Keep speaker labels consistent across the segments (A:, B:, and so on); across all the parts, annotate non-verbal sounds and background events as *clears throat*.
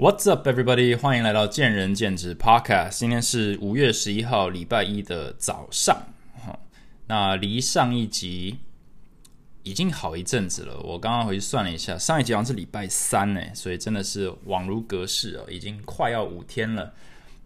A: What's up, everybody？欢迎来到见仁见智 Podcast。今天是五月十一号，礼拜一的早上。哈，那离上一集已经好一阵子了。我刚刚回去算了一下，上一集好像是礼拜三呢，所以真的是恍如隔世哦，已经快要五天了。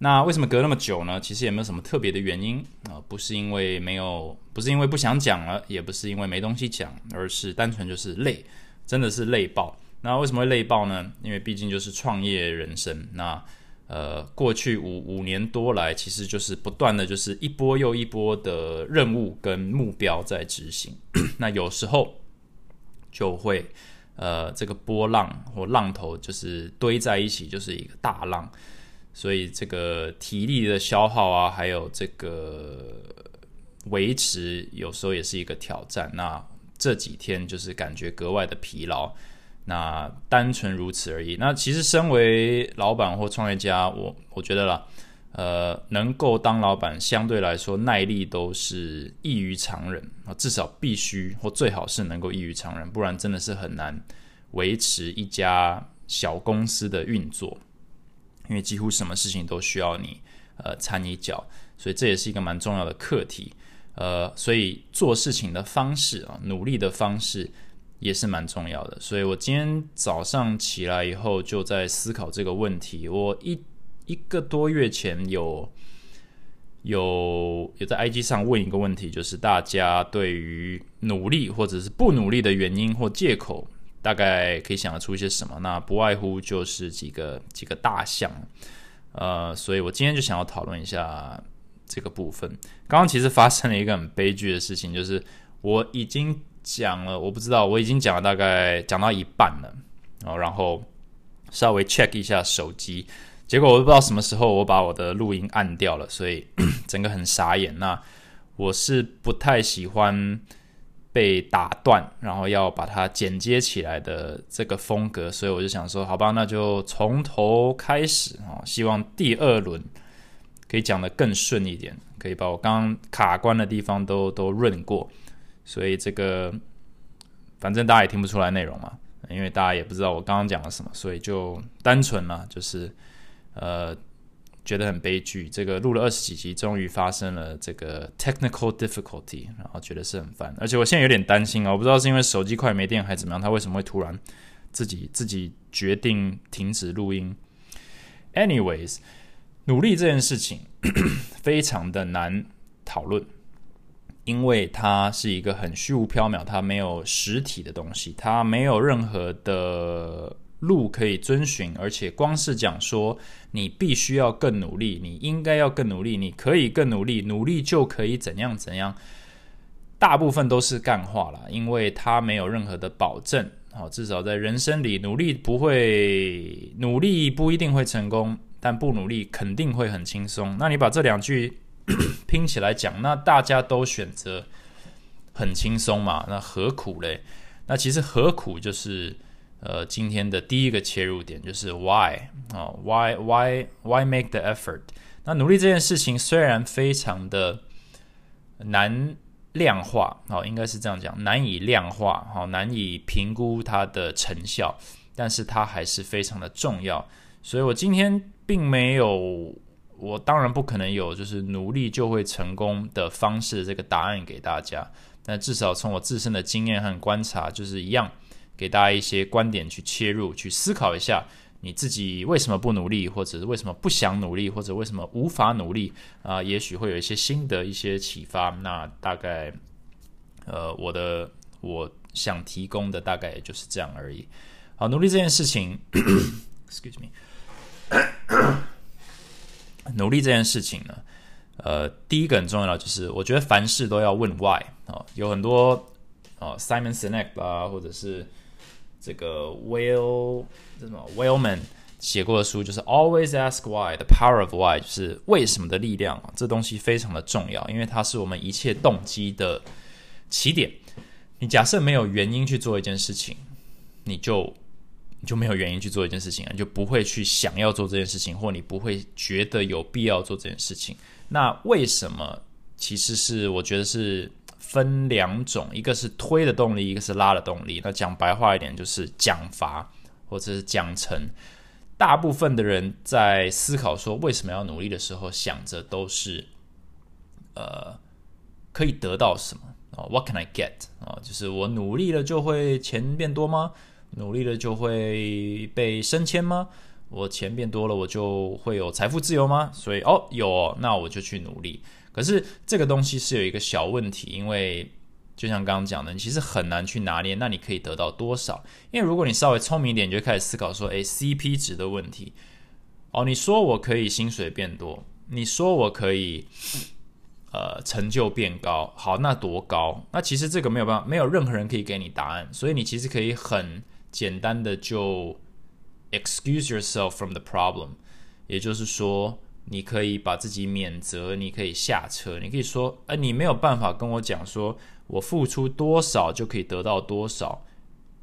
A: 那为什么隔那么久呢？其实也没有什么特别的原因啊，不是因为没有，不是因为不想讲了，也不是因为没东西讲，而是单纯就是累，真的是累爆。那为什么会累爆呢？因为毕竟就是创业人生。那呃，过去五五年多来，其实就是不断的就是一波又一波的任务跟目标在执行。*clears throat* 那有时候就会呃，这个波浪或浪头就是堆在一起，就是一个大浪。所以这个体力的消耗啊，还有这个维持，有时候也是一个挑战。那这几天就是感觉格外的疲劳。那单纯如此而已。那其实身为老板或创业家，我我觉得啦，呃，能够当老板，相对来说耐力都是异于常人啊，至少必须或最好是能够异于常人，不然真的是很难维持一家小公司的运作，因为几乎什么事情都需要你呃掺一脚，所以这也是一个蛮重要的课题。呃，所以做事情的方式啊，努力的方式。也是蛮重要的，所以我今天早上起来以后就在思考这个问题。我一一个多月前有有有在 IG 上问一个问题，就是大家对于努力或者是不努力的原因或借口，大概可以想得出一些什么？那不外乎就是几个几个大项。呃，所以我今天就想要讨论一下这个部分。刚刚其实发生了一个很悲剧的事情，就是我已经。讲了，我不知道，我已经讲了大概讲到一半了，哦，然后稍微 check 一下手机，结果我都不知道什么时候我把我的录音按掉了，所以 *coughs* 整个很傻眼。那我是不太喜欢被打断，然后要把它剪接起来的这个风格，所以我就想说，好吧，那就从头开始啊，希望第二轮可以讲得更顺一点，可以把我刚刚卡关的地方都都润过。所以这个，反正大家也听不出来内容嘛，因为大家也不知道我刚刚讲了什么，所以就单纯了，就是呃，觉得很悲剧。这个录了二十几集，终于发生了这个 technical difficulty，然后觉得是很烦，而且我现在有点担心啊，我不知道是因为手机快没电还是怎么样，它为什么会突然自己自己决定停止录音？Anyways，努力这件事情 *coughs* 非常的难讨论。因为它是一个很虚无缥缈，它没有实体的东西，它没有任何的路可以遵循，而且光是讲说你必须要更努力，你应该要更努力，你可以更努力，努力就可以怎样怎样，大部分都是干话了，因为它没有任何的保证。好，至少在人生里，努力不会，努力不一定会成功，但不努力肯定会很轻松。那你把这两句。*coughs* 拼起来讲，那大家都选择很轻松嘛？那何苦嘞？那其实何苦就是呃今天的第一个切入点，就是 why 啊？why why why make the effort？那努力这件事情虽然非常的难量化，好，应该是这样讲，难以量化，好，难以评估它的成效，但是它还是非常的重要。所以我今天并没有。我当然不可能有就是努力就会成功的方式这个答案给大家，但至少从我自身的经验和观察，就是一样给大家一些观点去切入，去思考一下你自己为什么不努力，或者是为什么不想努力，或者为什么无法努力啊？也许会有一些新的一些启发。那大概呃，我的我想提供的大概也就是这样而已。好，努力这件事情，*coughs* excuse me。努力这件事情呢，呃，第一个很重要的就是，我觉得凡事都要问 why 啊，有很多啊，Simon Sinek 啊，或者是这个 Will 这什么 Willman 写过的书，就是 Always Ask Why，The Power of Why，就是为什么的力量啊，这东西非常的重要，因为它是我们一切动机的起点。你假设没有原因去做一件事情，你就。你就没有原因去做一件事情，你就不会去想要做这件事情，或你不会觉得有必要做这件事情。那为什么？其实是我觉得是分两种，一个是推的动力，一个是拉的动力。那讲白话一点，就是奖罚或者是奖惩。大部分的人在思考说为什么要努力的时候，想着都是呃可以得到什么啊？What can I get 啊？就是我努力了就会钱变多吗？努力了就会被升迁吗？我钱变多了我就会有财富自由吗？所以哦有，那我就去努力。可是这个东西是有一个小问题，因为就像刚刚讲的，你其实很难去拿捏，那你可以得到多少？因为如果你稍微聪明一点，你就开始思考说，诶 c p 值的问题。哦，你说我可以薪水变多，你说我可以，呃，成就变高，好，那多高？那其实这个没有办法，没有任何人可以给你答案，所以你其实可以很简单的就 excuse yourself from the problem，也就是说。你可以把自己免责，你可以下车，你可以说，哎，你没有办法跟我讲说，我付出多少就可以得到多少，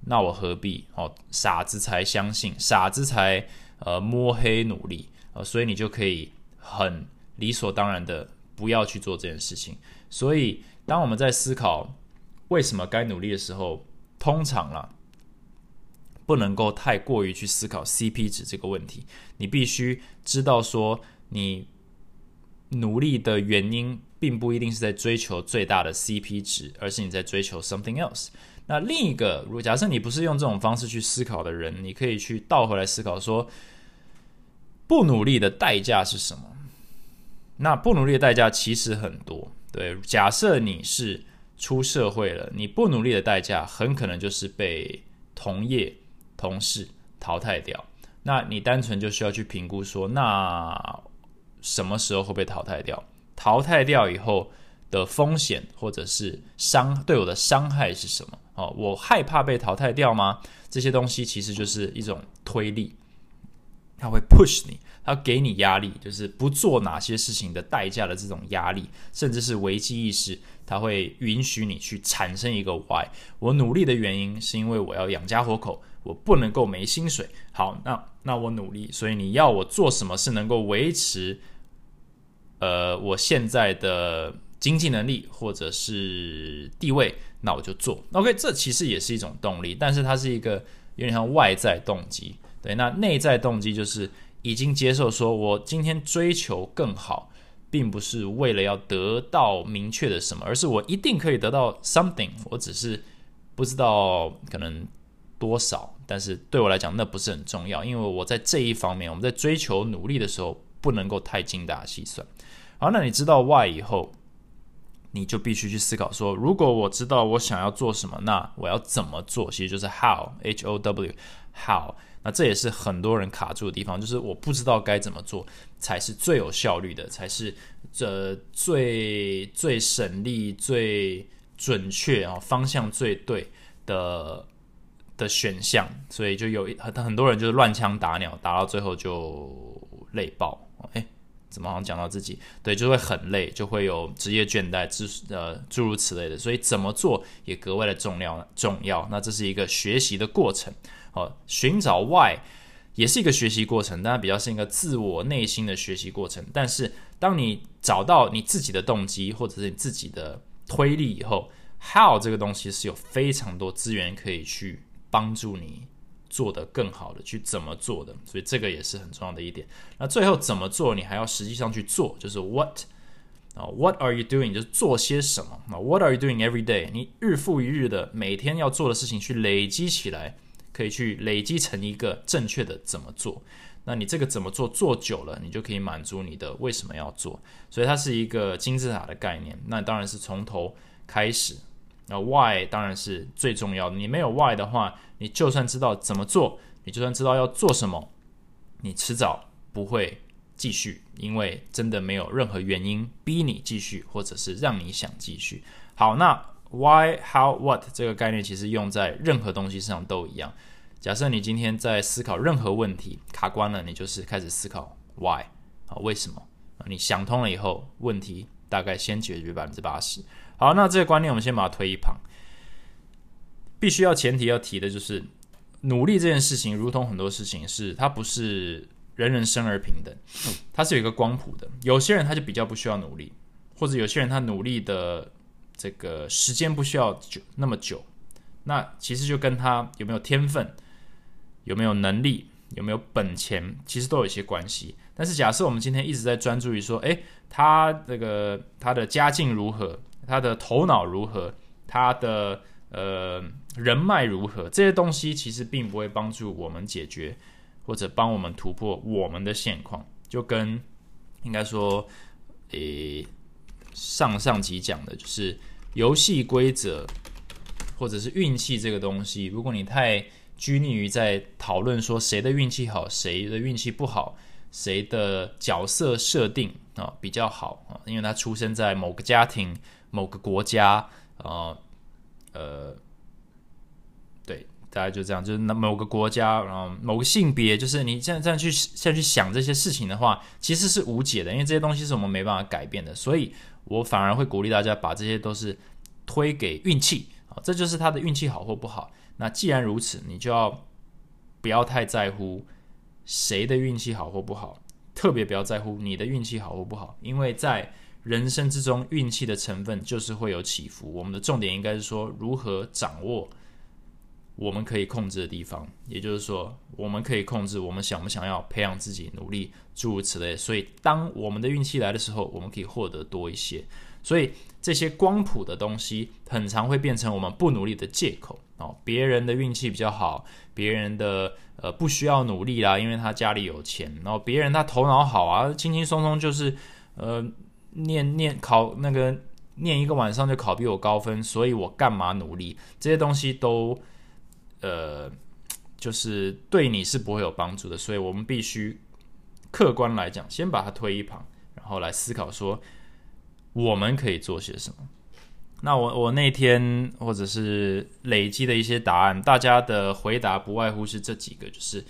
A: 那我何必？哦，傻子才相信，傻子才呃摸黑努力，呃，所以你就可以很理所当然的不要去做这件事情。所以，当我们在思考为什么该努力的时候，通常啦，不能够太过于去思考 CP 值这个问题，你必须知道说。你努力的原因，并不一定是在追求最大的 CP 值，而是你在追求 something else。那另一个，如果假设你不是用这种方式去思考的人，你可以去倒回来思考说，不努力的代价是什么？那不努力的代价其实很多。对，假设你是出社会了，你不努力的代价很可能就是被同业同事淘汰掉。那你单纯就需要去评估说，那。什么时候会被淘汰掉？淘汰掉以后的风险或者是伤对我的伤害是什么？哦，我害怕被淘汰掉吗？这些东西其实就是一种推力，它会 push 你，它给你压力，就是不做哪些事情的代价的这种压力，甚至是危机意识，它会允许你去产生一个 why。我努力的原因是因为我要养家活口，我不能够没薪水。好，那那我努力，所以你要我做什么是能够维持？呃，我现在的经济能力或者是地位，那我就做。OK，这其实也是一种动力，但是它是一个有点像外在动机。对，那内在动机就是已经接受，说我今天追求更好，并不是为了要得到明确的什么，而是我一定可以得到 something。我只是不知道可能多少，但是对我来讲那不是很重要，因为我在这一方面，我们在追求努力的时候，不能够太精打细算。好，那你知道 why 以后，你就必须去思考说，如果我知道我想要做什么，那我要怎么做？其实就是 how，h o w how。那这也是很多人卡住的地方，就是我不知道该怎么做才是最有效率的，才是这最最省力、最准确啊，方向最对的的选项。所以就有一很很多人就是乱枪打鸟，打到最后就累爆。哎。怎么好像讲到自己，对，就会很累，就会有职业倦怠，之呃诸如此类的，所以怎么做也格外的重要重要。那这是一个学习的过程，哦，寻找 why 也是一个学习过程，但它比较是一个自我内心的学习过程。但是当你找到你自己的动机或者是你自己的推力以后，how 这个东西是有非常多资源可以去帮助你。做得更好的去怎么做的，所以这个也是很重要的一点。那最后怎么做，你还要实际上去做，就是 what 啊，what are you doing？就是做些什么啊？What are you doing every day？你日复一日的每天要做的事情去累积起来，可以去累积成一个正确的怎么做。那你这个怎么做做久了，你就可以满足你的为什么要做。所以它是一个金字塔的概念。那当然是从头开始。那 why 当然是最重要的。你没有 why 的话，你就算知道怎么做，你就算知道要做什么，你迟早不会继续，因为真的没有任何原因逼你继续，或者是让你想继续。好，那 why how what 这个概念其实用在任何东西上都一样。假设你今天在思考任何问题卡关了，你就是开始思考 why 啊，为什么？你想通了以后，问题大概先解决百分之八十。好，那这个观念我们先把它推一旁。必须要前提要提的就是，努力这件事情，如同很多事情，是它不是人人生而平等，它是有一个光谱的。有些人他就比较不需要努力，或者有些人他努力的这个时间不需要久那么久。那其实就跟他有没有天分、有没有能力有没有本钱，其实都有一些关系。但是假设我们今天一直在专注于说，诶，他这个他的家境如何，他的头脑如何，他的呃人脉如何，这些东西其实并不会帮助我们解决或者帮我们突破我们的现况。就跟应该说，诶，上上集讲的就是游戏规则或者是运气这个东西，如果你太拘泥于在讨论说谁的运气好，谁的运气不好，谁的角色设定啊比较好啊？因为他出生在某个家庭、某个国家啊，呃，对，大概就这样，就是那某个国家，然后某个性别，就是你现在这样去现在去想这些事情的话，其实是无解的，因为这些东西是我们没办法改变的。所以我反而会鼓励大家把这些都是推给运气啊，这就是他的运气好或不好。那既然如此，你就要不要太在乎谁的运气好或不好，特别不要在乎你的运气好或不好，因为在人生之中，运气的成分就是会有起伏。我们的重点应该是说，如何掌握我们可以控制的地方，也就是说，我们可以控制我们想不想要培养自己努力，诸如此类。所以，当我们的运气来的时候，我们可以获得多一些。所以，这些光谱的东西，很常会变成我们不努力的借口。哦，别人的运气比较好，别人的呃不需要努力啦，因为他家里有钱。然后别人他头脑好啊，轻轻松松就是呃念念考那个念一个晚上就考比我高分，所以我干嘛努力？这些东西都呃就是对你是不会有帮助的。所以我们必须客观来讲，先把它推一旁，然后来思考说我们可以做些什么。那我我那天或者是累积的一些答案，大家的回答不外乎是这几个，就是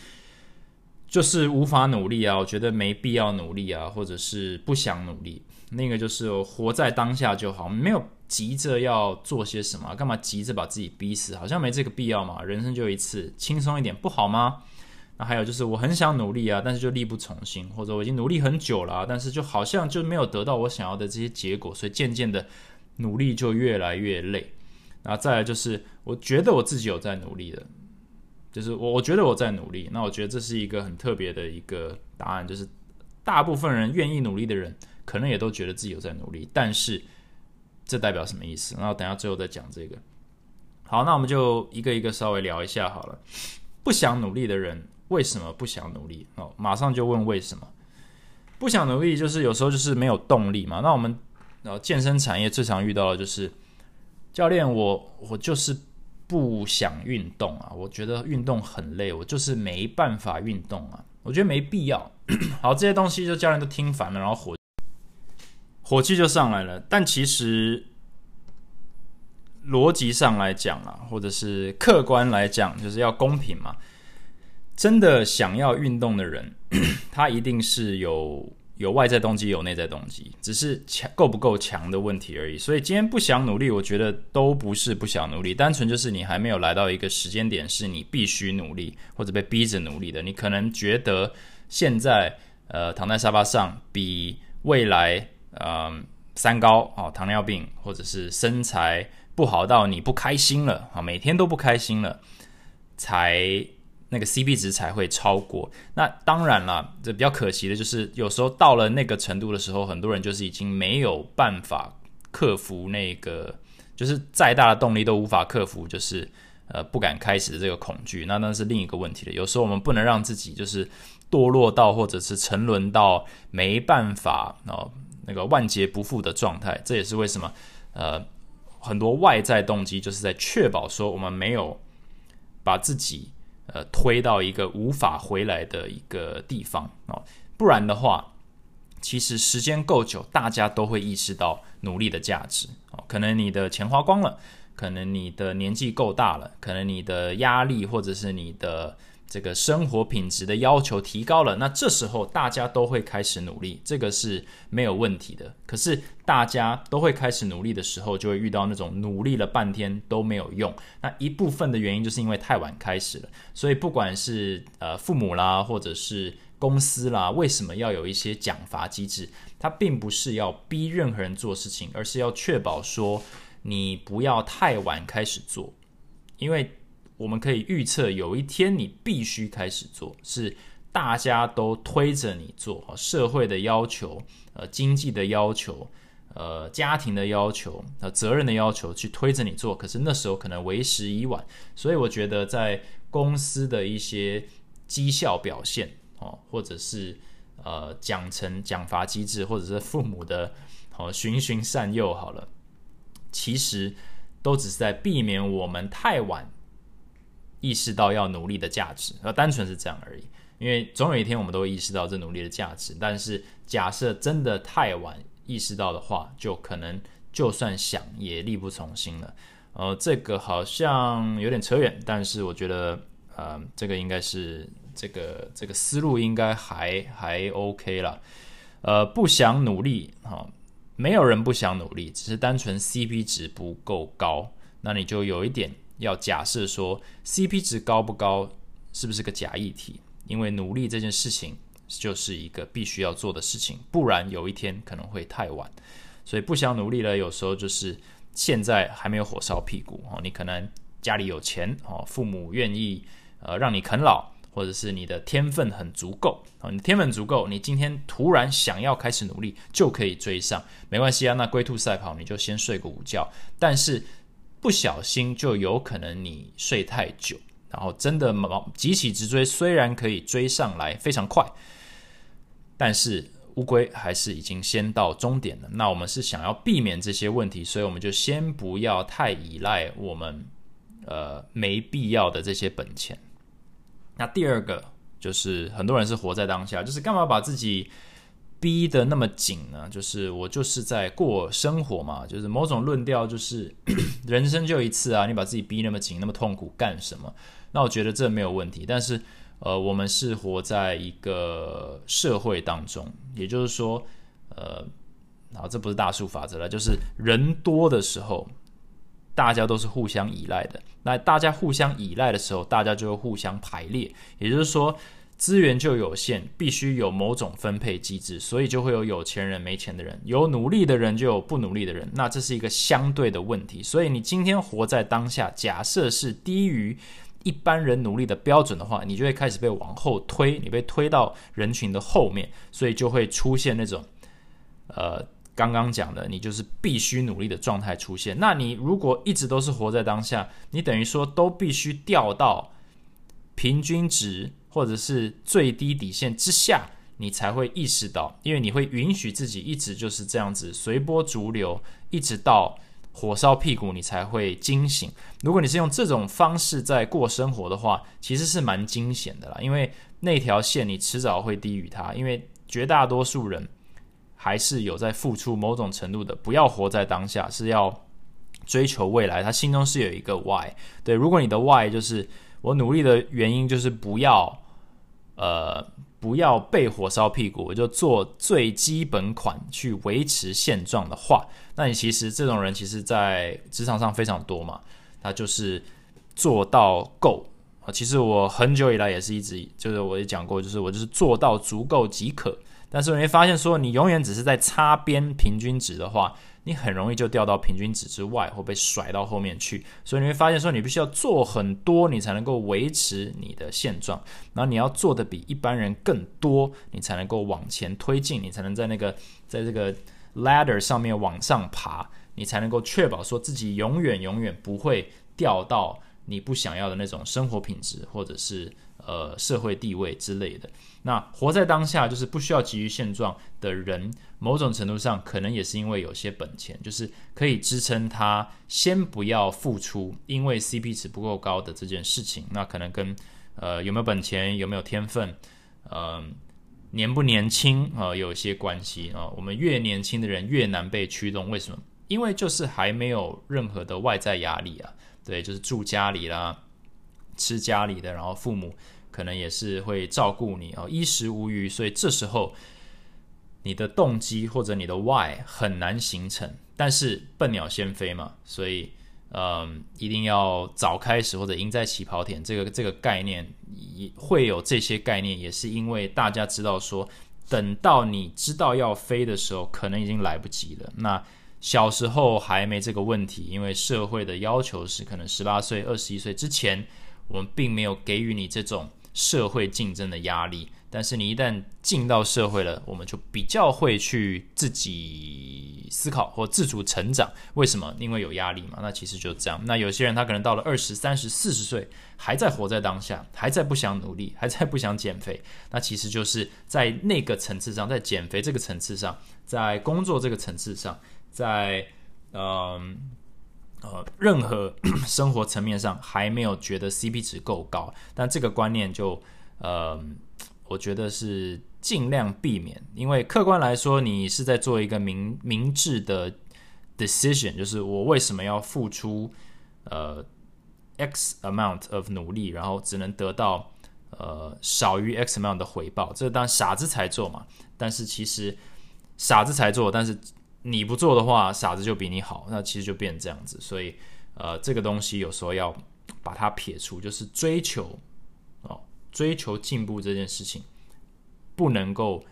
A: 就是无法努力啊，我觉得没必要努力啊，或者是不想努力。那个就是活在当下就好，没有急着要做些什么，干嘛急着把自己逼死？好像没这个必要嘛，人生就一次，轻松一点不好吗？那还有就是我很想努力啊，但是就力不从心，或者我已经努力很久了，但是就好像就没有得到我想要的这些结果，所以渐渐的。努力就越来越累，然后再来就是，我觉得我自己有在努力的，就是我我觉得我在努力，那我觉得这是一个很特别的一个答案，就是大部分人愿意努力的人，可能也都觉得自己有在努力，但是这代表什么意思？然后等下最后再讲这个。好，那我们就一个一个稍微聊一下好了。不想努力的人为什么不想努力？哦，马上就问为什么不想努力，就是有时候就是没有动力嘛。那我们。然后健身产业最常遇到的就是教练，我我就是不想运动啊，我觉得运动很累，我就是没办法运动啊，我觉得没必要。*clears throat* 好，这些东西就教练都听烦了，然后火火气就上来了。但其实逻辑上来讲啊，或者是客观来讲，就是要公平嘛。真的想要运动的人，*clears throat* 他一定是有。有外在动机，有内在动机，只是强够不够强的问题而已。所以今天不想努力，我觉得都不是不想努力，单纯就是你还没有来到一个时间点，是你必须努力或者被逼着努力的。你可能觉得现在呃躺在沙发上，比未来嗯三高啊糖尿病或者是身材不好到你不开心了啊，每天都不开心了，才。那个 CP 值才会超过。那当然了，这比较可惜的就是，有时候到了那个程度的时候，很多人就是已经没有办法克服那个，就是再大的动力都无法克服，就是呃不敢开始的这个恐惧。那那是另一个问题了。有时候我们不能让自己就是堕落到或者是沉沦到没办法哦那个万劫不复的状态。这也是为什么呃很多外在动机就是在确保说我们没有把自己。呃，推到一个无法回来的一个地方哦，不然的话，其实时间够久，大家都会意识到努力的价值哦。可能你的钱花光了，可能你的年纪够大了，可能你的压力或者是你的。这个生活品质的要求提高了，那这时候大家都会开始努力，这个是没有问题的。可是大家都会开始努力的时候，就会遇到那种努力了半天都没有用。那一部分的原因就是因为太晚开始了。所以不管是呃父母啦，或者是公司啦，为什么要有一些奖罚机制？它并不是要逼任何人做事情，而是要确保说你不要太晚开始做，因为。我们可以预测有一天你必须开始做，是大家都推着你做，社会的要求、呃经济的要求、呃家庭的要求、呃责任的要求去推着你做，可是那时候可能为时已晚。所以我觉得在公司的一些绩效表现哦，或者是呃奖惩奖罚机制，或者是父母的哦循循善诱，好了，其实都只是在避免我们太晚意识到要努力的价值，而单纯是这样而已。因为总有一天我们都会意识到这努力的价值，但是假设真的太晚意识到的话，就可能就算想也力不从心了。呃，这个好像有点扯远，但是我觉得，呃，这个应该是这个这个思路应该还还 OK 了。呃，不想努力哈，没有人不想努力，只是单纯 CP 值不够高。那你就有一点要假设说，CP 值高不高是不是个假议题？因为努力这件事情就是一个必须要做的事情，不然有一天可能会太晚。所以不想努力了，有时候就是现在还没有火烧屁股哦。你可能家里有钱哦，父母愿意呃让你啃老，或者是你的天分很足够啊，你天分足够，你今天突然想要开始努力就可以追上，没关系啊。那龟兔赛跑，你就先睡个午觉。但是不小心就有可能你睡太久。然后真的毛急起直追，虽然可以追上来非常快，但是乌龟还是已经先到终点了。那我们是想要避免这些问题，所以我们就先不要太依赖我们呃没必要的这些本钱。那第二个就是很多人是活在当下，就是干嘛把自己逼得那么紧呢？就是我就是在过生活嘛，就是某种论调就是 *coughs* 人生就一次啊，你把自己逼那么紧，那么痛苦干什么？那我觉得这没有问题，但是，呃，我们是活在一个社会当中，也就是说，呃，好，这不是大数法则了，就是人多的时候，大家都是互相依赖的。那大家互相依赖的时候，大家就会互相排列，也就是说，资源就有限，必须有某种分配机制，所以就会有有钱人、没钱的人，有努力的人就有不努力的人。那这是一个相对的问题，所以你今天活在当下，假设是低于。一般人努力的标准的话，你就会开始被往后推，你被推到人群的后面，所以就会出现那种，呃，刚刚讲的，你就是必须努力的状态出现。那你如果一直都是活在当下，你等于说都必须掉到平均值或者是最低底线之下，你才会意识到，因为你会允许自己一直就是这样子随波逐流，一直到。火烧屁股，你才会惊醒。如果你是用这种方式在过生活的话，其实是蛮惊险的啦。因为那条线你迟早会低于它。因为绝大多数人还是有在付出某种程度的。不要活在当下，是要追求未来。他心中是有一个 why。对，如果你的 why 就是我努力的原因就是不要呃。不要被火烧屁股，我就做最基本款去维持现状的话，那你其实这种人其实，在职场上非常多嘛。他就是做到够啊。其实我很久以来也是一直，就是我也讲过，就是我就是做到足够即可。但是你会发现，说你永远只是在擦边平均值的话。你很容易就掉到平均值之外，或被甩到后面去，所以你会发现说，你必须要做很多，你才能够维持你的现状。然后你要做的比一般人更多，你才能够往前推进，你才能在那个在这个 ladder 上面往上爬，你才能够确保说自己永远永远不会掉到你不想要的那种生活品质，或者是。呃，社会地位之类的，那活在当下就是不需要急于现状的人，某种程度上可能也是因为有些本钱，就是可以支撑他先不要付出，因为 CP 值不够高的这件事情。那可能跟呃有没有本钱、有没有天分、嗯年不年轻啊有一些关系啊。我们越年轻的人越难被驱动，为什么？因为就是还没有任何的外在压力啊，对，就是住家里啦，吃家里的，然后父母。可能也是会照顾你哦，衣食无余，所以这时候你的动机或者你的 why 很难形成。但是笨鸟先飞嘛，所以嗯，一定要早开始或者赢在起跑点。这个这个概念也会有这些概念，也是因为大家知道说，等到你知道要飞的时候，可能已经来不及了。那小时候还没这个问题，因为社会的要求是可能十八岁、二十一岁之前。我们并没有给予你这种社会竞争的压力。但是你一旦进到社会了，我们就比较会去自己思考或自主成长。为什么？因为有压力嘛。那其实就这样。那有些人他可能到了二十三、十、四十岁，还在活在当下，还在不想努力，还在不想减肥。那其实就是在那个层次上，在减肥这个层次上，在工作这个层次上，在嗯呃任何 *clears throat* 生活层面上，还没有觉得 CP 值够高。但这个观念就呃。我觉得是尽量避免，因为客观来说，你是在做一个明明智的 decision，就是我为什么要付出呃 x amount of 努力，然后只能得到呃少于 x amount 的回报，这当傻子才做嘛。但是其实傻子才做，但是你不做的话，傻子就比你好，那其实就变这样子。所以呃，这个东西有时候要把它撇除，就是追求哦。追求进步这件事情，不能够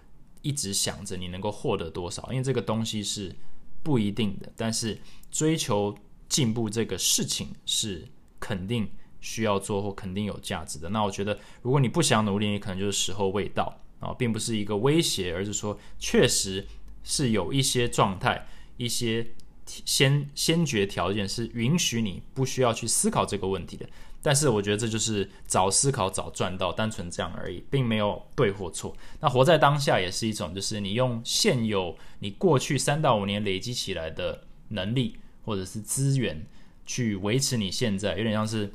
A: 一直想着你能够获得多少，因为这个东西是不一定的。但是追求进步这个事情是肯定需要做或肯定有价值的。那我觉得，如果你不想努力，你可能就是时候未到啊，并不是一个威胁，而是说确实是有一些状态、一些先先决条件是允许你不需要去思考这个问题的。但是我觉得这就是早思考早赚到，单纯这样而已，并没有对或错。那活在当下也是一种，就是你用现有你过去三到五年累积起来的能力或者是资源去维持你现在，有点像是，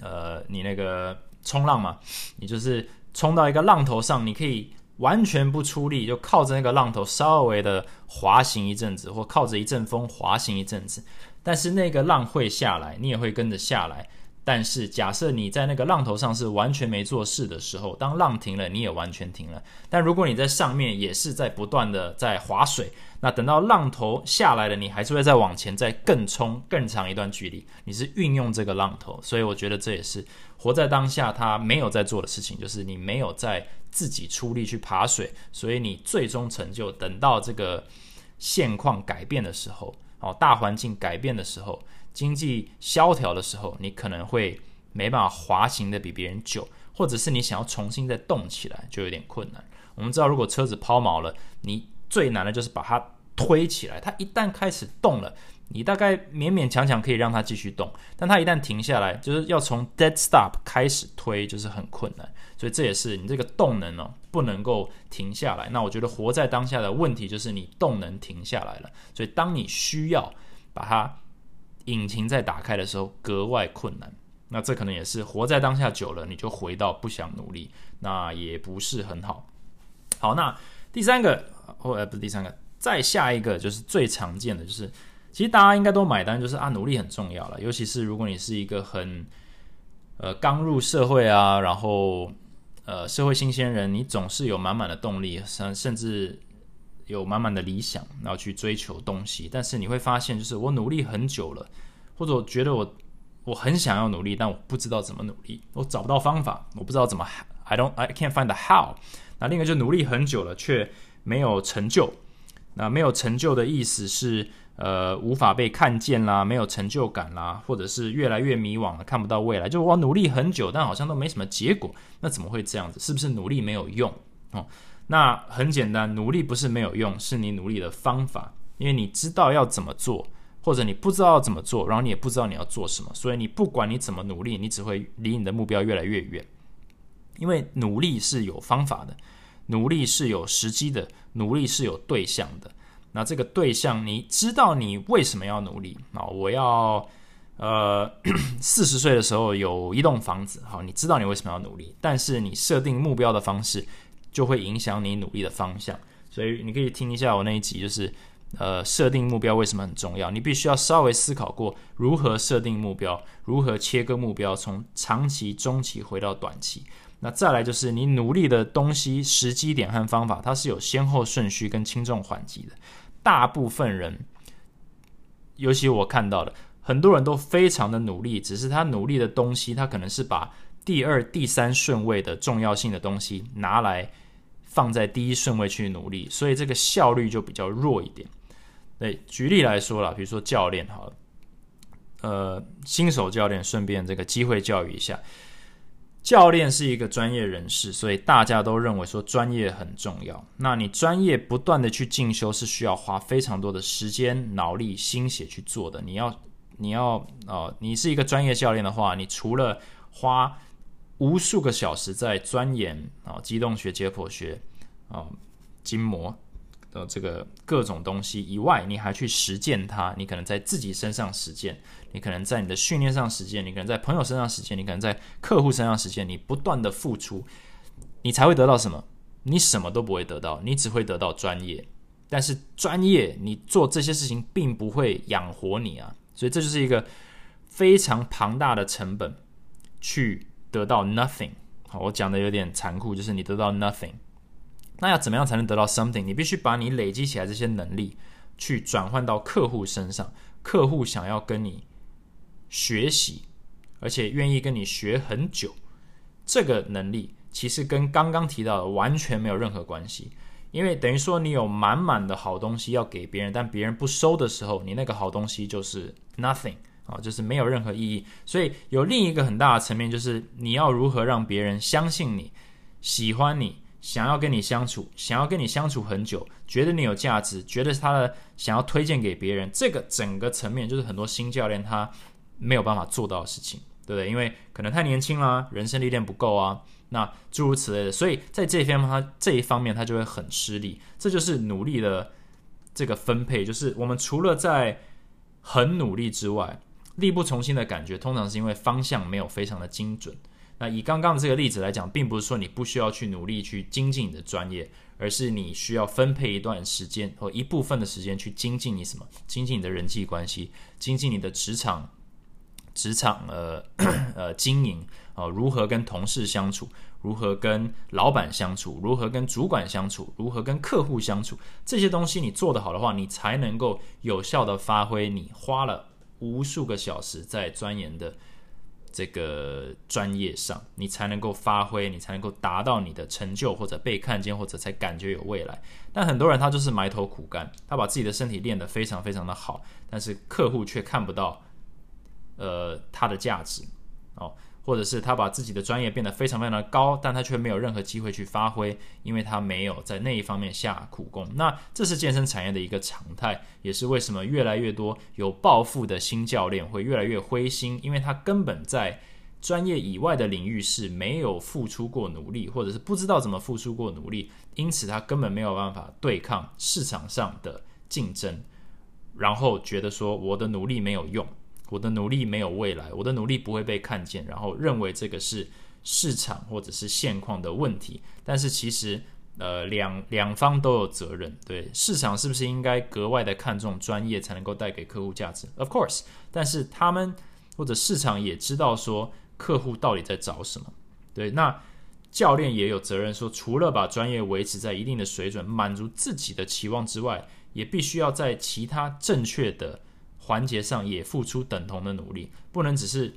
A: 呃，你那个冲浪嘛，你就是冲到一个浪头上，你可以完全不出力，就靠着那个浪头稍微的滑行一阵子，或靠着一阵风滑行一阵子，但是那个浪会下来，你也会跟着下来。但是，假设你在那个浪头上是完全没做事的时候，当浪停了，你也完全停了。但如果你在上面也是在不断的在划水，那等到浪头下来了，你还是会再往前再更冲更长一段距离。你是运用这个浪头，所以我觉得这也是活在当下他没有在做的事情，就是你没有在自己出力去爬水，所以你最终成就等到这个现况改变的时候，哦，大环境改变的时候。经济萧条的时候，你可能会没办法滑行的比别人久，或者是你想要重新再动起来就有点困难。我们知道，如果车子抛锚了，你最难的就是把它推起来。它一旦开始动了，你大概勉勉强强可以让它继续动，但它一旦停下来，就是要从 dead stop 开始推，就是很困难。所以这也是你这个动能哦，不能够停下来。那我觉得活在当下的问题就是你动能停下来了，所以当你需要把它。引擎在打开的时候格外困难，那这可能也是活在当下久了，你就回到不想努力，那也不是很好。好，那第三个，或呃不是第三个，再下一个就是最常见的，就是其实大家应该都买单，就是啊努力很重要了，尤其是如果你是一个很呃刚入社会啊，然后呃社会新鲜人，你总是有满满的动力，甚甚至。有满满的理想，然后去追求东西，但是你会发现，就是我努力很久了，或者我觉得我我很想要努力，但我不知道怎么努力，我找不到方法，我不知道怎么，I don't I can't find the how。那另一个就努力很久了，却没有成就。那没有成就的意思是，呃，无法被看见啦，没有成就感啦，或者是越来越迷惘了，看不到未来。就我努力很久，但好像都没什么结果，那怎么会这样子？是不是努力没有用？哦？那很简单，努力不是没有用，是你努力的方法。因为你知道要怎么做，或者你不知道要怎么做，然后你也不知道你要做什么，所以你不管你怎么努力，你只会离你的目标越来越远。因为努力是有方法的，努力是有时机的，努力是有对象的。那这个对象，你知道你为什么要努力啊？我要呃 *clears throat* 四十岁的时候有一栋房子，好，你知道你为什么要努力，但是你设定目标的方式。就会影响你努力的方向，所以你可以听一下我那一集，就是呃设定目标为什么很重要。你必须要稍微思考过如何设定目标，如何切割目标，从长期、中期回到短期。那再来就是你努力的东西时机点和方法，它是有先后顺序跟轻重缓急的。大部分人，尤其我看到的，很多人都非常的努力，只是他努力的东西，他可能是把。第二、第三顺位的重要性的东西拿来放在第一顺位去努力，所以这个效率就比较弱一点。对，举例来说了，比如说教练好了，呃新手教练顺便这个机会教育一下。教练是一个专业人士，所以大家都认为说专业很重要。那你专业不断的去进修，是需要花非常多的时间、脑力、心血去做的。你要，你要，呃，你是一个专业教练的话，你除了花无数个小时在钻研啊，机动学、解剖学啊，筋膜。的这个各种东西以外，你还去实践它。你可能在自己身上实践，你可能在你的训练上实践，你可能在朋友身上实践，你可能在客户身上实践。你不断的付出，你才会得到什么？你什么都不会得到，你只会得到专业。但是专业，你做这些事情并不会养活你啊。所以这就是一个非常庞大的成本，去得到 nothing。好，我讲的有点残酷，就是你得到 nothing。那要怎么样才能得到 something？你必须把你累积起来这些能力，去转换到客户身上。客户想要跟你学习，而且愿意跟你学很久，这个能力其实跟刚刚提到的完全没有任何关系。因为等于说你有满满的好东西要给别人，但别人不收的时候，你那个好东西就是 nothing 啊，就是没有任何意义。所以有另一个很大的层面，就是你要如何让别人相信你，喜欢你。想要跟你相处，想要跟你相处很久，觉得你有价值，觉得他的想要推荐给别人，这个整个层面就是很多新教练他没有办法做到的事情，对不对？因为可能太年轻啦，人生历练不够啊，那诸如此类的，所以在这方面他这一方面他就会很吃力。这就是努力的这个分配，就是我们除了在很努力之外，力不从心的感觉，通常是因为方向没有非常的精准。那以刚刚的这个例子来讲，并不是说你不需要去努力去精进你的专业，而是你需要分配一段时间或一部分的时间去精进你什么？精进你的人际关系，精进你的职场，职场呃呃经营啊，如何跟同事相处，如何跟老板相处，如何跟主管相处，如何跟客户相处，这些东西你做得好的话，你才能够有效的发挥你花了无数个小时在钻研的。这个专业上，你才能够发挥，你才能够达到你的成就，或者被看见，或者才感觉有未来。但很多人他就是埋头苦干，他把自己的身体练得非常非常的好，但是客户却看不到，呃，他的价值哦。或者是他把自己的专业变得非常非常的高，但他却没有任何机会去发挥，因为他没有在那一方面下苦功。那这是健身产业的一个常态，也是为什么越来越多有抱负的新教练会越来越灰心，因为他根本在专业以外的领域是没有付出过努力，或者是不知道怎么付出过努力，因此他根本没有办法对抗市场上的竞争，然后觉得说我的努力没有用。我的努力没有未来，我的努力不会被看见，然后认为这个是市场或者是现况的问题。但是其实，呃，两两方都有责任。对市场是不是应该格外的看重专业，才能够带给客户价值？Of course，但是他们或者市场也知道说客户到底在找什么。对，那教练也有责任说，除了把专业维持在一定的水准，满足自己的期望之外，也必须要在其他正确的。环节上也付出等同的努力，不能只是，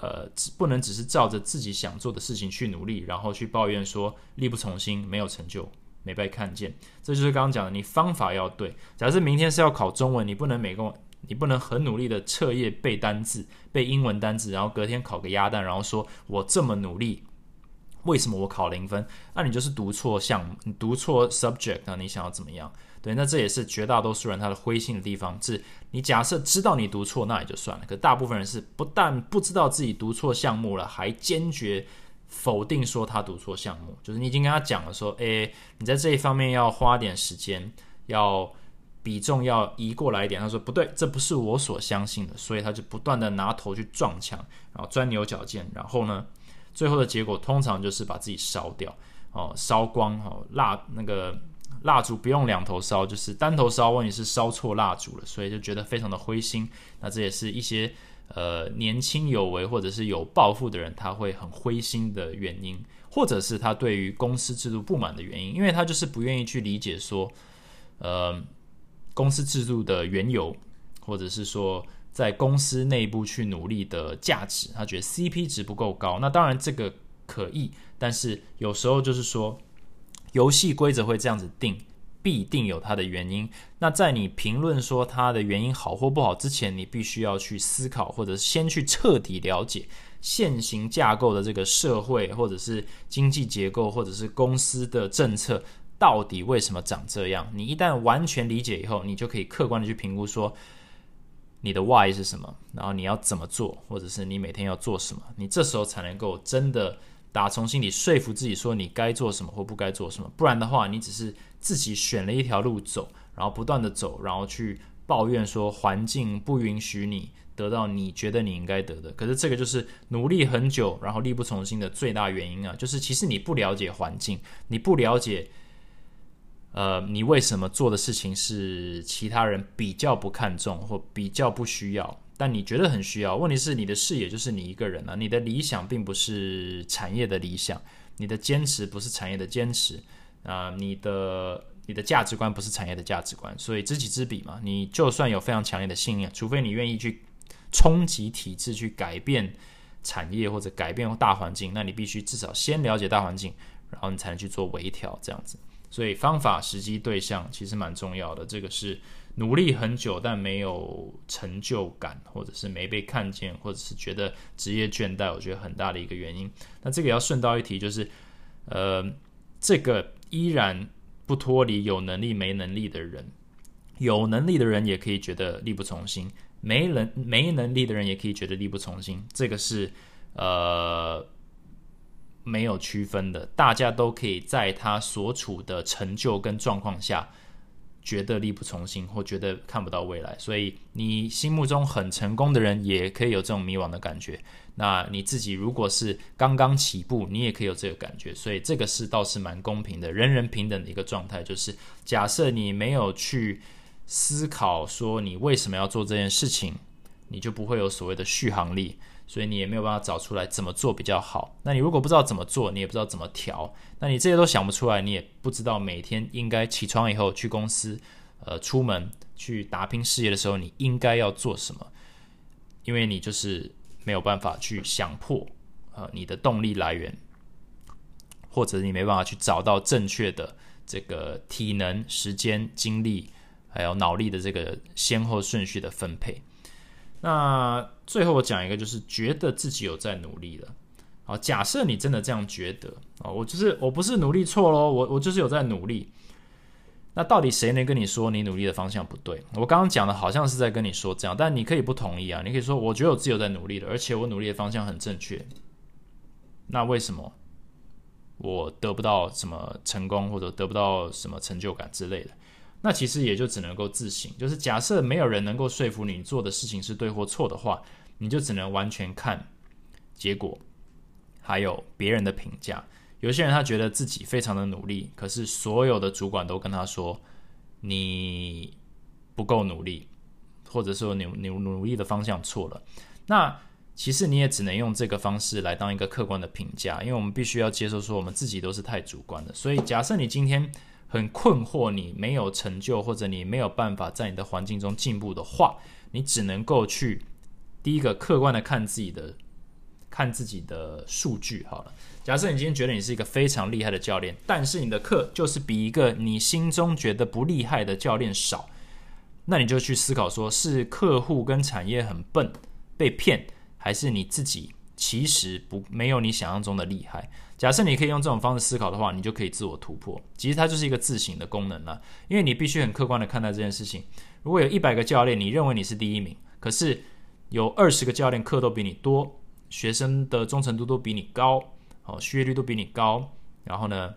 A: 呃，不能只是照着自己想做的事情去努力，然后去抱怨说力不从心，没有成就，没被看见。这就是刚刚讲的，你方法要对。假设明天是要考中文，你不能每个，你不能很努力的彻夜背单字，背英文单字，然后隔天考个鸭蛋，然后说我这么努力，为什么我考零分？那你就是读错项目，你读错 subject，那你想要怎么样？对，那这也是绝大多数人他的灰心的地方。是，你假设知道你读错，那也就算了。可大部分人是不但不知道自己读错项目了，还坚决否定说他读错项目。就是你已经跟他讲了，说，诶，你在这一方面要花点时间，要比重要移过来一点。他说不对，这不是我所相信的，所以他就不断的拿头去撞墙，然后钻牛角尖，然后呢，最后的结果通常就是把自己烧掉，哦，烧光，哦，蜡那个。蜡烛不用两头烧，就是单头烧。问题是烧错蜡烛了，所以就觉得非常的灰心。那这也是一些呃年轻有为或者是有抱负的人他会很灰心的原因，或者是他对于公司制度不满的原因，因为他就是不愿意去理解说，呃，公司制度的缘由，或者是说在公司内部去努力的价值。他觉得 CP 值不够高。那当然这个可以，但是有时候就是说。游戏规则会这样子定，必定有它的原因。那在你评论说它的原因好或不好之前，你必须要去思考，或者先去彻底了解现行架构的这个社会，或者是经济结构，或者是公司的政策到底为什么长这样。你一旦完全理解以后，你就可以客观的去评估说。你的 why 是什么？然后你要怎么做，或者是你每天要做什么？你这时候才能够真的打从心里说服自己，说你该做什么或不该做什么。不然的话，你只是自己选了一条路走，然后不断的走，然后去抱怨说环境不允许你得到你觉得你应该得的。可是这个就是努力很久，然后力不从心的最大原因啊！就是其实你不了解环境，你不了解。呃，你为什么做的事情是其他人比较不看重或比较不需要，但你觉得很需要？问题是你的视野就是你一个人啊，你的理想并不是产业的理想，你的坚持不是产业的坚持啊，你的你的价值观不是产业的价值观，所以知己知彼嘛。你就算有非常强烈的信念，除非你愿意去冲击体制，去改变产业或者改变大环境，那你必须至少先了解大环境，然后你才能去做微调，这样子。所以方法、时机、对象其实蛮重要的。这个是努力很久但没有成就感，或者是没被看见，或者是觉得职业倦怠，我觉得很大的一个原因。那这个要顺道一提，就是呃，这个依然不脱离有能力没能力的人。有能力的人也可以觉得力不从心，没能没能力的人也可以觉得力不从心。这个是呃。没有区分的，大家都可以在他所处的成就跟状况下，觉得力不从心，或觉得看不到未来。所以，你心目中很成功的人，也可以有这种迷惘的感觉。那你自己如果是刚刚起步，你也可以有这个感觉。所以，这个是倒是蛮公平的，人人平等的一个状态。就是假设你没有去思考说你为什么要做这件事情，你就不会有所谓的续航力。所以你也没有办法找出来怎么做比较好。那你如果不知道怎么做，你也不知道怎么调，那你这些都想不出来，你也不知道每天应该起床以后去公司，呃，出门去打拼事业的时候，你应该要做什么？因为你就是没有办法去想破，呃，你的动力来源，或者你没办法去找到正确的这个体能、时间、精力，还有脑力的这个先后顺序的分配。那最后我讲一个，就是觉得自己有在努力了。好，假设你真的这样觉得啊，我就是我不是努力错喽，我我就是有在努力。那到底谁能跟你说你努力的方向不对？我刚刚讲的好像是在跟你说这样，但你可以不同意啊，你可以说我觉得我自己有在努力的，而且我努力的方向很正确。那为什么我得不到什么成功，或者得不到什么成就感之类的？那其实也就只能够自省，就是假设没有人能够说服你做的事情是对或错的话，你就只能完全看结果，还有别人的评价。有些人他觉得自己非常的努力，可是所有的主管都跟他说你不够努力，或者说你努努力的方向错了。那其实你也只能用这个方式来当一个客观的评价，因为我们必须要接受说我们自己都是太主观的。所以假设你今天。很困惑，你没有成就，或者你没有办法在你的环境中进步的话，你只能够去第一个客观的看自己的看自己的数据好了。假设你今天觉得你是一个非常厉害的教练，但是你的课就是比一个你心中觉得不厉害的教练少，那你就去思考，说是客户跟产业很笨被骗，还是你自己其实不没有你想象中的厉害。假设你可以用这种方式思考的话，你就可以自我突破。其实它就是一个自省的功能了，因为你必须很客观的看待这件事情。如果有一百个教练，你认为你是第一名，可是有二十个教练课都比你多，学生的忠诚度都比你高，哦，续约率都比你高，然后呢，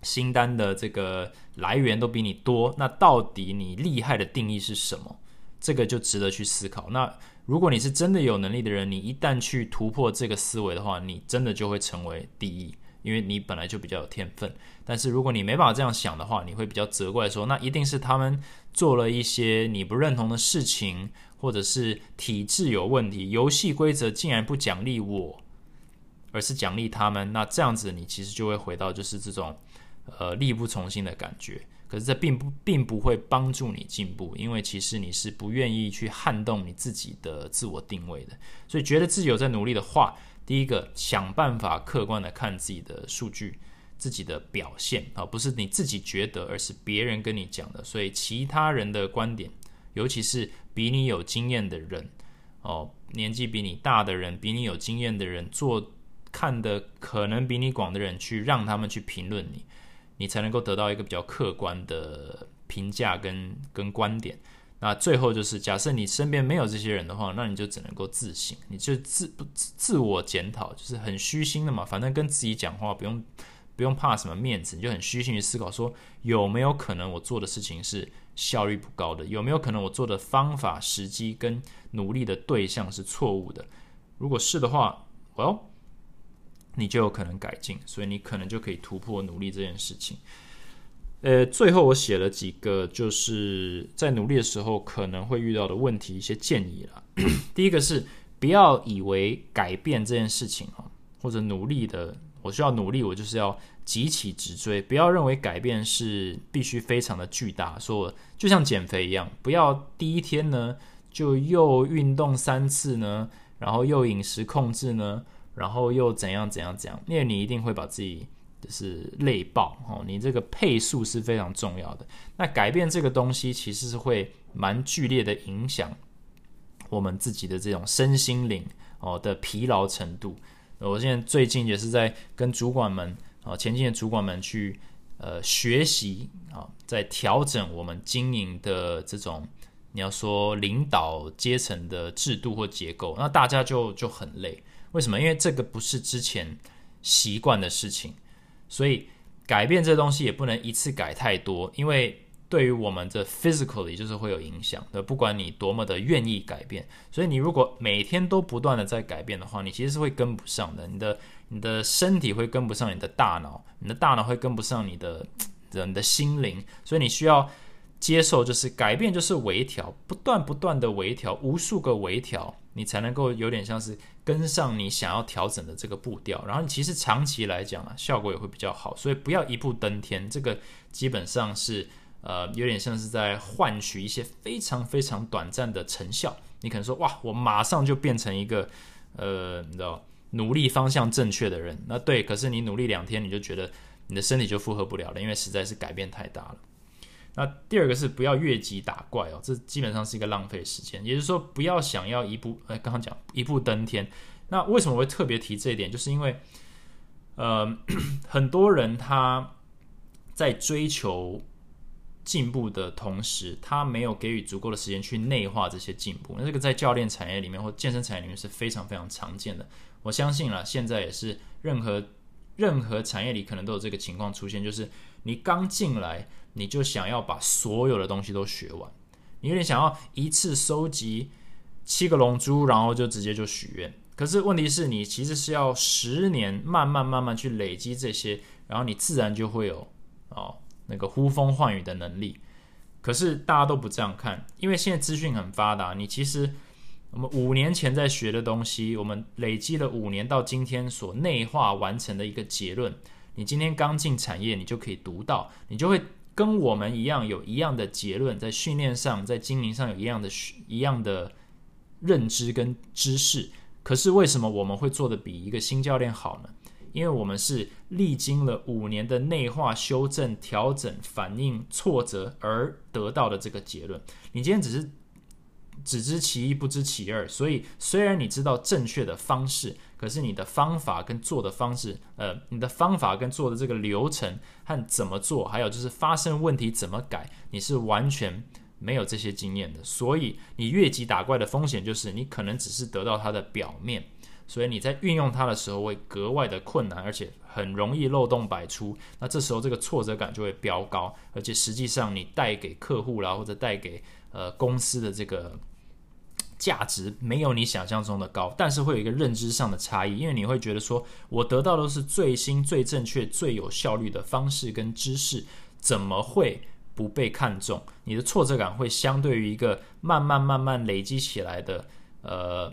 A: 新单的这个来源都比你多，那到底你厉害的定义是什么？这个就值得去思考。那如果你是真的有能力的人，你一旦去突破这个思维的话，你真的就会成为第一，因为你本来就比较有天分。但是如果你没办法这样想的话，你会比较责怪说，那一定是他们做了一些你不认同的事情，或者是体制有问题，游戏规则竟然不奖励我，而是奖励他们。那这样子，你其实就会回到就是这种呃力不从心的感觉。可是这并不并不会帮助你进步，因为其实你是不愿意去撼动你自己的自我定位的。所以觉得自己有在努力的话，第一个想办法客观的看自己的数据；自己的表现啊，不是你自己觉得，而是别人跟你讲的。所以其他人的观点，尤其是比你有经验的人哦，年纪比你大的人，比你有经验的人，做看的可能比你广的人，去让他们去评论你，你才能够得到一个比较客观的评价跟跟观点。那最后就是，假设你身边没有这些人的话，那你就只能够自省，你就自不自我检讨，就是很虚心的嘛。反正跟自己讲话不用不用怕什么面子，你就很虚心去思考，说有没有可能我做的事情是效率不高的？有没有可能我做的方法、时机跟努力的对象是错误的？如果是的话，哦，你就有可能改进，所以你可能就可以突破努力这件事情。呃，最后我写了几个，就是在努力的时候可能会遇到的问题，一些建议了。*clears throat* 第一个是不要以为改变这件事情啊，或者努力的，我需要努力，我就是要急起直追。不要认为改变是必须非常的巨大，说就像减肥一样，不要第一天呢就又运动三次呢，然后又饮食控制呢，然后又怎样怎样怎样，因为你一定会把自己就。是累爆哦，你这个配速是非常重要的。那改变这个东西，其实是会蛮剧烈的影响我们自己的这种身心灵哦的疲劳程度。我现在最近也是在跟主管们啊，前进的主管们去呃学习啊，在调整我们经营的这种你要说领导阶层的制度或结构，那大家就就很累。为什么？因为这个不是之前习惯的事情。所以改变这东西也不能一次改太多，因为对于我们的 physically 就是会有影响的。不管你多么的愿意改变，所以你如果每天都不断的在改变的话，你其实是会跟不上的。你的你的身体会跟不上你的大脑，你的大脑会跟不上你的人的心灵。所以你需要接受，就是改变就是微调，不断不断的微调，无数个微调。你才能够有点像是跟上你想要调整的这个步调，然后你其实长期来讲啊，效果也会比较好。所以不要一步登天，这个基本上是呃有点像是在换取一些非常非常短暂的成效。你可能说哇，我马上就变成一个呃你知道努力方向正确的人，那对，可是你努力两天你就觉得你的身体就负荷不了了，因为实在是改变太大了。那第二个是不要越级打怪哦，这基本上是一个浪费时间。也就是说，不要想要一步，呃，刚刚讲一步登天。那为什么会特别提这一点？就是因为，呃，*clears throat* 很多人他在追求进步的同时，他没有给予足够的时间去内化这些进步。那这个在教练产业里面或健身产业里面是非常非常常见的。我相信了，现在也是任何任何产业里可能都有这个情况出现，就是你刚进来。你就想要把所有的东西都学完，你有点想要一次收集七个龙珠，然后就直接就许愿。可是问题是你其实是要十年慢慢慢慢去累积这些，然后你自然就会有哦那个呼风唤雨的能力。可是大家都不这样看，因为现在资讯很发达，你其实我们五年前在学的东西，我们累积了五年到今天所内化完成的一个结论，你今天刚进产业，你就可以读到，你就会。跟我们一样有一样的结论，在训练上，在经营上有一样的一样的认知跟知识。可是为什么我们会做的比一个新教练好呢？因为我们是历经了五年的内化、修正、调整、反应挫折而得到的这个结论。你今天只是。只知其一，不知其二。所以，虽然你知道正确的方式，可是你的方法跟做的方式，呃，你的方法跟做的这个流程和怎么做，还有就是发生问题怎么改，你是完全没有这些经验的。所以，你越级打怪的风险就是你可能只是得到它的表面，所以你在运用它的时候会格外的困难，而且很容易漏洞百出。那这时候这个挫折感就会飙高，而且实际上你带给客户啦，或者带给呃，公司的这个价值没有你想象中的高，但是会有一个认知上的差异，因为你会觉得说，我得到的是最新、最正确、最有效率的方式跟知识，怎么会不被看重？你的挫折感会相对于一个慢慢慢慢累积起来的，呃，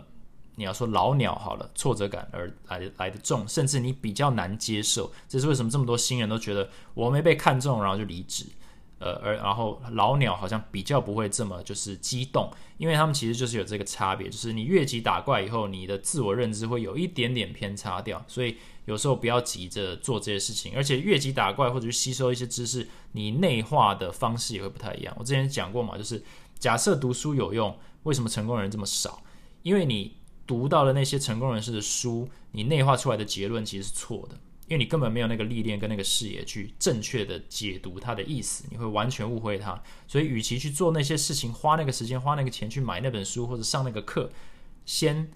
A: 你要说老鸟好了，挫折感而来来的重，甚至你比较难接受。这是为什么这么多新人都觉得我没被看中，然后就离职。呃，而然后老鸟好像比较不会这么就是激动，因为他们其实就是有这个差别，就是你越级打怪以后，你的自我认知会有一点点偏差掉，所以有时候不要急着做这些事情，而且越级打怪或者是吸收一些知识，你内化的方式也会不太一样。我之前讲过嘛，就是假设读书有用，为什么成功人这么少？因为你读到了那些成功人士的书，你内化出来的结论其实是错的，因为你根本没有那个历练跟那个视野去正确的解读它的意思，你会完全误会它。所以，与其去做那些事情，花那个时间、花那个钱去买那本书或者上那个课，先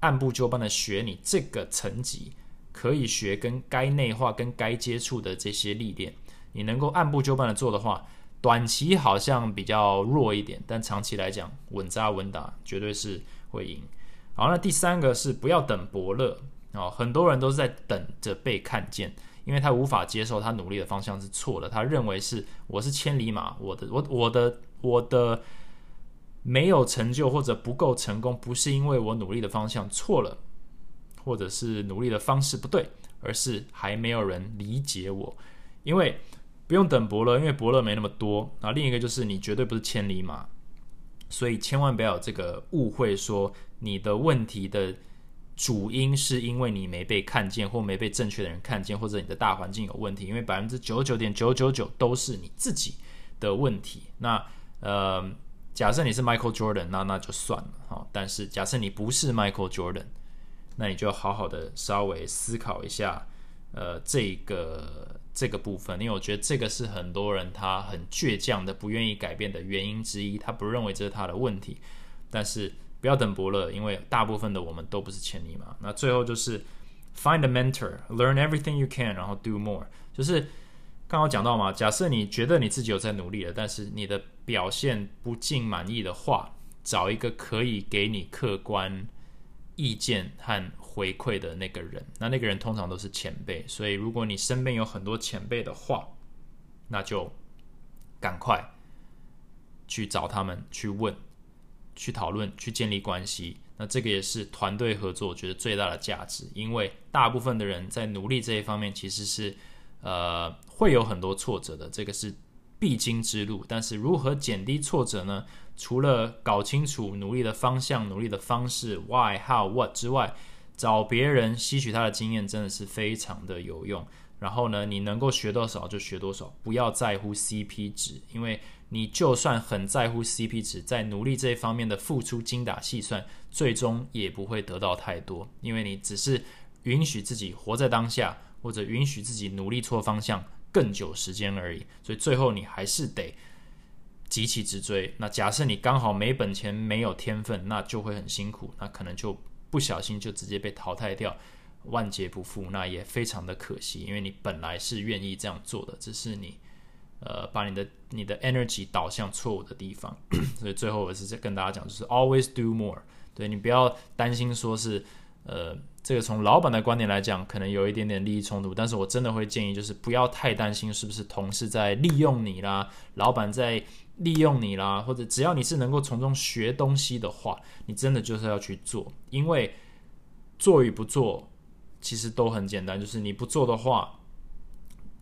A: 按部就班的学你这个层级。可以学跟该内化、跟该接触的这些历练，你能够按部就班的做的话，短期好像比较弱一点，但长期来讲稳扎稳打，绝对是会赢。好，那第三个是不要等伯乐哦，很多人都是在等着被看见，因为他无法接受他努力的方向是错的，他认为是我是千里马，我的我我的我的没有成就或者不够成功，不是因为我努力的方向错了。或者是努力的方式不对，而是还没有人理解我。因为不用等伯乐，因为伯乐没那么多。然后另一个就是你绝对不是千里马，所以千万不要有这个误会，说你的问题的主因是因为你没被看见，或没被正确的人看见，或者你的大环境有问题。因为百分之九十九点九九九都是你自己的问题。那呃，假设你是 Michael Jordan，那那就算了哈。但是假设你不是 Michael Jordan。那你就好好的稍微思考一下，呃，这个这个部分，因为我觉得这个是很多人他很倔强的不愿意改变的原因之一，他不认为这是他的问题。但是不要等伯乐，因为大部分的我们都不是千里马。那最后就是 find a mentor，learn everything you can，然后 do more。就是刚刚讲到嘛，假设你觉得你自己有在努力了，但是你的表现不尽满意的话，找一个可以给你客观。意见和回馈的那个人，那那个人通常都是前辈，所以如果你身边有很多前辈的话，那就赶快去找他们去问、去讨论、去建立关系。那这个也是团队合作，我觉得最大的价值，因为大部分的人在努力这一方面其实是呃会有很多挫折的，这个是必经之路。但是如何减低挫折呢？除了搞清楚努力的方向、努力的方式，why、how、what 之外，找别人吸取他的经验真的是非常的有用。然后呢，你能够学多少就学多少，不要在乎 CP 值，因为你就算很在乎 CP 值，在努力这一方面的付出精打细算，最终也不会得到太多，因为你只是允许自己活在当下，或者允许自己努力错方向更久时间而已。所以最后你还是得。急起直追。那假设你刚好没本钱、没有天分，那就会很辛苦，那可能就不小心就直接被淘汰掉，万劫不复，那也非常的可惜。因为你本来是愿意这样做的，只是你呃把你的你的 energy 导向错误的地方。*clears throat* 所以最后我是在跟大家讲，就是 always do more。对你不要担心说是呃这个从老板的观点来讲，可能有一点点利益冲突，但是我真的会建议就是不要太担心是不是同事在利用你啦，老板在。利用你啦，或者只要你是能够从中学东西的话，你真的就是要去做，因为做与不做其实都很简单。就是你不做的话，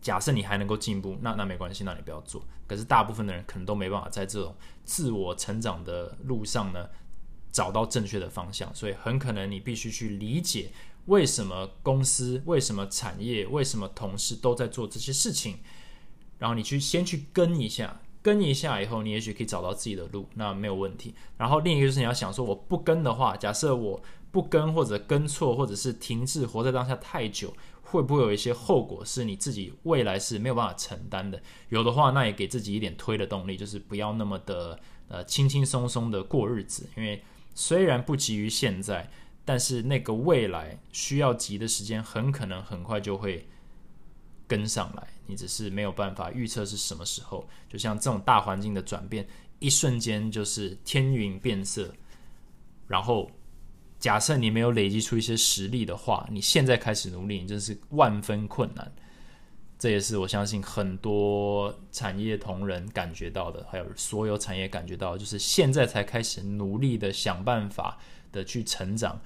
A: 假设你还能够进步，那那没关系，那你不要做。可是大部分的人可能都没办法在这种自我成长的路上呢找到正确的方向，所以很可能你必须去理解为什么公司、为什么产业、为什么同事都在做这些事情，然后你去先去跟一下。跟一下以后，你也许可以找到自己的路，那没有问题。然后另一个就是你要想说，我不跟的话，假设我不跟或者跟错，或者是停滞活在当下太久，会不会有一些后果是你自己未来是没有办法承担的？有的话，那也给自己一点推的动力，就是不要那么的呃轻轻松松的过日子。因为虽然不急于现在，但是那个未来需要急的时间，很可能很快就会。跟上来，你只是没有办法预测是什么时候。就像这种大环境的转变，一瞬间就是天云变色。然后，假设你没有累积出一些实力的话，你现在开始努力，你真是万分困难。这也是我相信很多产业同仁感觉到的，还有所有产业感觉到，就是现在才开始努力的想办法的去成长，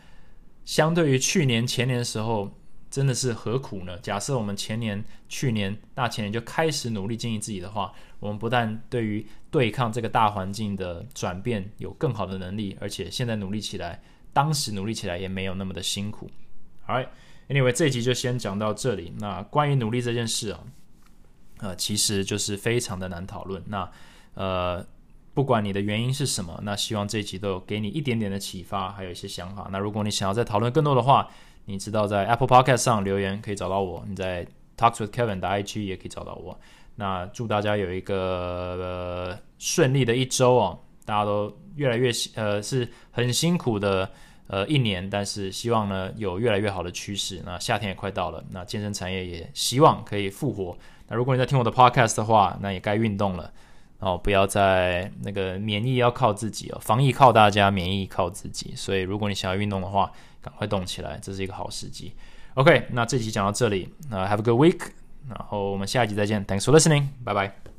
A: 相对于去年、前年的时候。真的是何苦呢？假设我们前年、去年、大前年就开始努力经营自己的话，我们不但对于对抗这个大环境的转变有更好的能力，而且现在努力起来，当时努力起来也没有那么的辛苦。Alright，Anyway，这一集就先讲到这里。那关于努力这件事啊，呃，其实就是非常的难讨论。那呃，不管你的原因是什么，那希望这一集都有给你一点点的启发，还有一些想法。那如果你想要再讨论更多的话，你知道在 Apple Podcast 上留言可以找到我，你在 Talks with Kevin 的 IG 也可以找到我。那祝大家有一个顺利的一周哦，大家都越来越呃是很辛苦的呃一年，但是希望呢有越来越好的趋势。那夏天也快到了，那健身产业也希望可以复活。那如果你在听我的 Podcast 的话，那也该运动了哦，不要再那个免疫要靠自己哦，防疫靠大家，免疫靠自己。所以如果你想要运动的话，赶快动起来，这是一个好时机。OK，那这集讲到这里，那 Have a good week，然后我们下一集再见，Thanks for listening，拜拜。